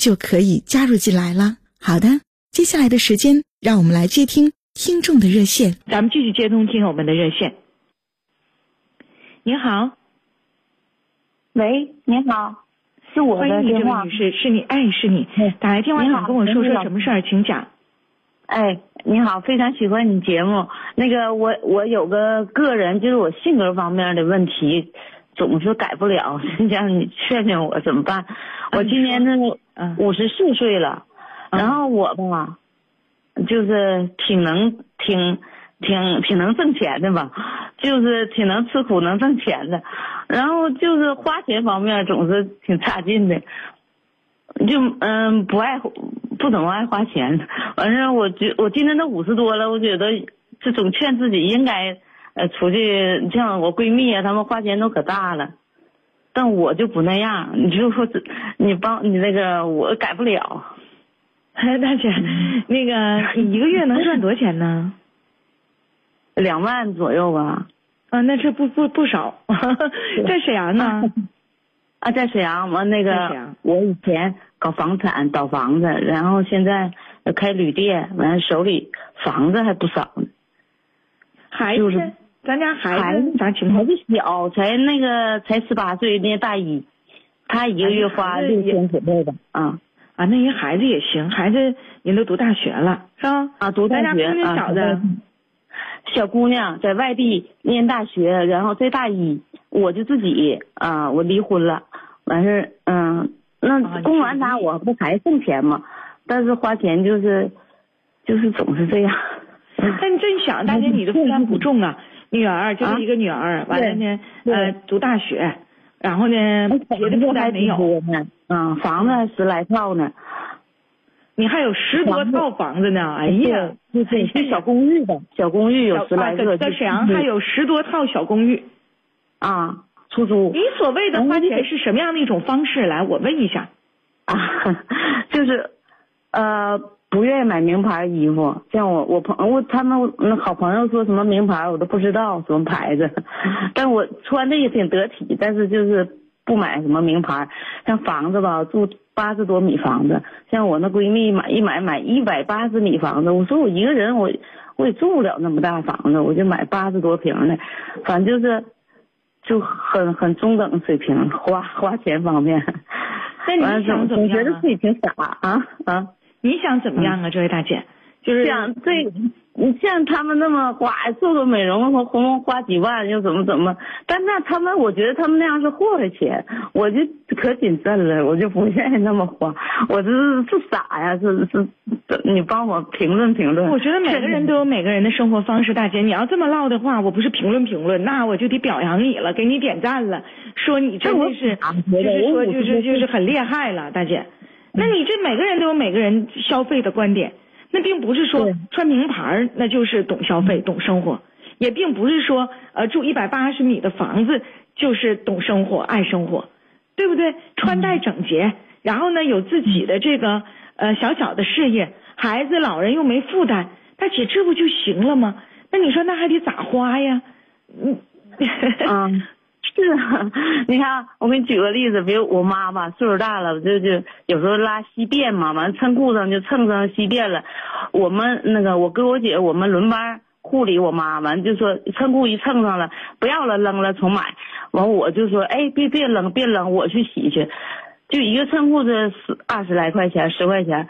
就可以加入进来了。好的，接下来的时间，让我们来接听听众的热线。咱们继续接通听友们的热线。你好，喂，您好，是我的电话。女士，是你，哎，是你，打来电话想跟我说说什么事儿，请讲。哎，你好，非常喜欢你节目。那个，我我有个个人，就是我性格方面的问题。总是改不了，让你劝劝我怎么办？我今年那个五十四岁了，然后我吧，就是挺能挺挺挺能挣钱的吧，就是挺能吃苦能挣钱的，然后就是花钱方面总是挺差劲的，就嗯不爱不怎么爱花钱，反正我觉我今年都五十多了，我觉得这总劝自己应该。呃，出去像我闺蜜啊，她们花钱都可大了，但我就不那样。你就说，你帮你那个，我改不了。大姐，那个你一个月能赚多少钱呢？两万左右吧。啊，那这不不不少。在沈阳呢？啊，在沈阳。完那个，我以前搞房产倒房子，然后现在开旅店，完手里房子还不少呢。孩子。咱家孩子咋情况？孩子小，才那个才十八岁，念大一，他一个月花六千左右吧。啊啊，那人孩子也行，孩子人都读大学了，是吧？啊，读大学啊。小姑娘在外地念大学，然后在大一，我就自己啊，我离婚了，完事儿，嗯，那供完他，我不还挣钱吗？但是花钱就是，就是总是这样。但真想，大姐，你的负担不重啊。女儿就是一个女儿，完了呢，呃，读大学，然后呢，别的负担没有。呢，嗯，房子十来套呢，你还有十多套房子呢，哎呀，是小公寓的，小公寓有十来个，在沈阳还有十多套小公寓，啊，出租。你所谓的花钱是什么样的一种方式？来，我问一下，啊，就是，呃。不愿意买名牌衣服，像我我朋我他们那好朋友说什么名牌我都不知道什么牌子，但我穿的也挺得体，但是就是不买什么名牌。像房子吧，住八十多米房子，像我那闺蜜买一买买一百八十米房子，我说我一个人我我也住不了那么大房子，我就买八十多平的，反正就是就很很中等水平，花花钱方面。那你想怎么样？我觉得自己挺傻啊啊。你想怎么样啊，这位大姐？就是想对，你像他们那么花做个美容和红红花几万又怎么怎么？但那他们，我觉得他们那样是祸害钱，我就可谨慎了，我就不愿意那么花。我这是是傻呀，是是，你帮我评论评论。我觉得每个人都有每个人的生活方式，大姐，你要这么唠的话，我不是评论评论，那我就得表扬你了，给你点赞了，说你真的是，就是说就是就是很厉害了，大姐。那你这每个人都有每个人消费的观点，那并不是说穿名牌那就是懂消费、懂生活，也并不是说呃住一百八十米的房子就是懂生活、爱生活，对不对？穿戴整洁，然后呢有自己的这个呃小小的事业，孩子老人又没负担，大姐这不就行了吗？那你说那还得咋花呀？嗯，啊。是啊，你看，我给你举个例子，比如我妈吧，岁数大了，就就有时候拉稀便嘛，完蹭裤上就蹭上稀便了。我们那个我哥我姐我们轮班护理我妈，完就说蹭裤一蹭上了，不要了扔了重买。完我就说，哎，别别扔别扔，我去洗去。就一个蹭裤子十二十来块钱，十块钱，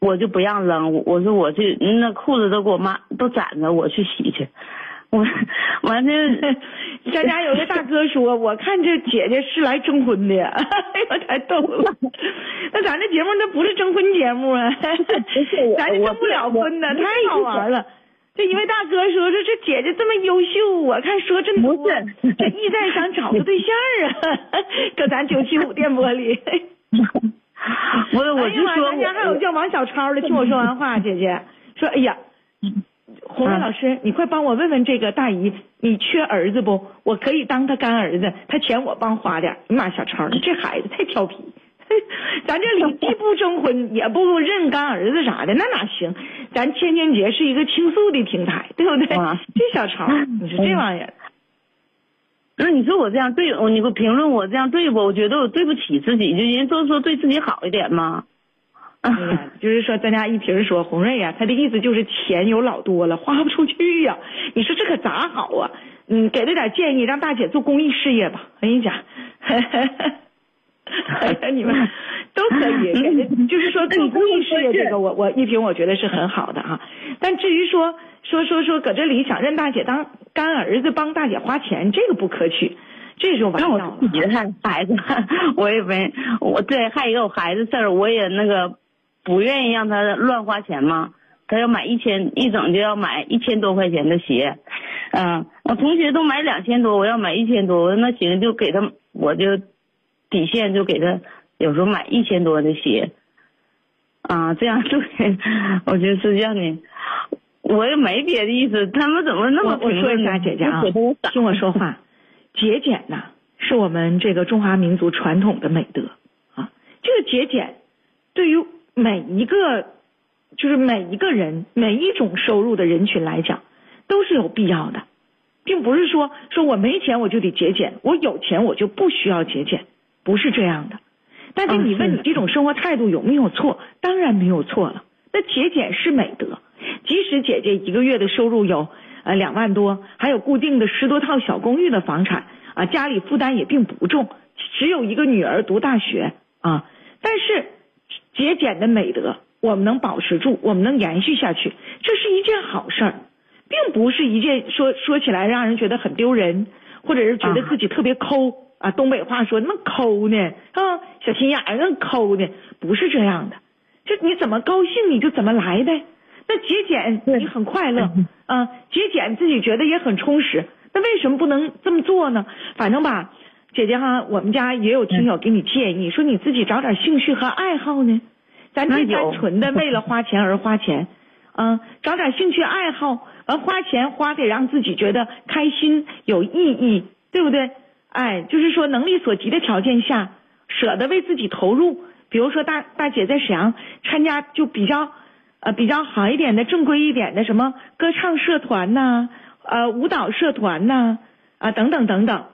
我就不让扔，我说我去那裤子都给我妈都攒着，我去洗去。我完了，咱 家有个大哥说，我看这姐姐是来征婚的，哎呦太逗了。那咱这节目那不是征婚节目啊，咱这征不了婚呢，太好玩了。这一位大哥说说这姐姐这么优秀，我看说真不是，这意在想找个对象啊，搁咱九七五电波里。我我就说，咱家还有叫王小超的，听我说完话，姐姐说，哎呀。红梅老师，你快帮我问问这个大姨，你缺儿子不？我可以当他干儿子，他钱我帮花点。妈，小超，你这孩子太调皮，咱这里既不征婚，也不认干儿子啥的，那哪行？咱千千节是一个倾诉的平台，对不对？这小超，你说这玩意儿，那你说我这样对，你给我评论我这样对不？我觉得我对不起自己，就人都说对自己好一点嘛。哎呀，就是说，咱家一平说红瑞呀，他的意思就是钱有老多了，花不出去呀。你说这可咋好啊？嗯，给他点建议，让大姐做公益事业吧。我跟你讲，哎呀，你们都可以，就是说做公益事业这个，我我一平我觉得是很好的啊。但至于说说说说搁这里想认大姐当干儿子，帮大姐花钱，这个不可取，这就完了。那我自己的孩子，我也没我对，还有一个我孩子事儿，我也那个。不愿意让他乱花钱吗？他要买一千一整就要买一千多块钱的鞋，嗯，我同学都买两千多，我要买一千多，我说那行就给他，我就底线就给他，有时候买一千多的鞋，啊，这样对，我就是让你，我也没别的意思，他们怎么那么我说一下姐姐啊，听我说话，节俭呐是我们这个中华民族传统的美德。啊，这个节俭对于。每一个，就是每一个人，每一种收入的人群来讲，都是有必要的，并不是说说我没钱我就得节俭，我有钱我就不需要节俭，不是这样的。但是你问你这种生活态度有没有错？当然没有错了。那节俭是美德，即使姐姐一个月的收入有呃两万多，还有固定的十多套小公寓的房产啊，家里负担也并不重，只有一个女儿读大学啊，但是。节俭的美德，我们能保持住，我们能延续下去，这是一件好事儿，并不是一件说说起来让人觉得很丢人，或者是觉得自己特别抠啊。东北话说那么抠呢啊，小心眼儿那抠呢，不是这样的。就你怎么高兴你就怎么来呗，那节俭你很快乐啊，节俭自己觉得也很充实，那为什么不能这么做呢？反正吧。姐姐哈，我们家也有听友给你建议，说你自己找点兴趣和爱好呢。咱别单纯的为了花钱而花钱，嗯，找点兴趣爱好，完花钱花得让自己觉得开心有意义，对不对？哎，就是说能力所及的条件下，舍得为自己投入。比如说大大姐在沈阳参加就比较呃比较好一点的正规一点的什么歌唱社团呐，呃舞蹈社团呐。啊，等等等等，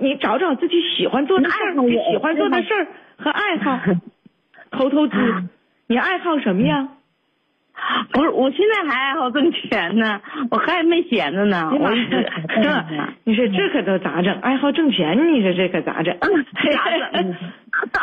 你找找自己喜欢做的事儿，你喜欢做的事儿和爱好，投投资。你爱好什么呀？不是，我现在还爱好挣钱呢，我还没闲着呢。我这，你说这可都咋整？爱好挣钱，你说这可咋整？咋整？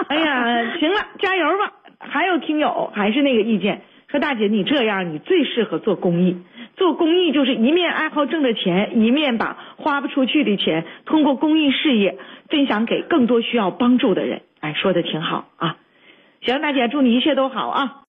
哎呀，行了，加油吧！还有听友还是那个意见，说大姐你这样，你最适合做公益。做公益就是一面爱好挣的钱，一面把花不出去的钱通过公益事业分享给更多需要帮助的人。哎，说的挺好啊！行，大姐，祝你一切都好啊！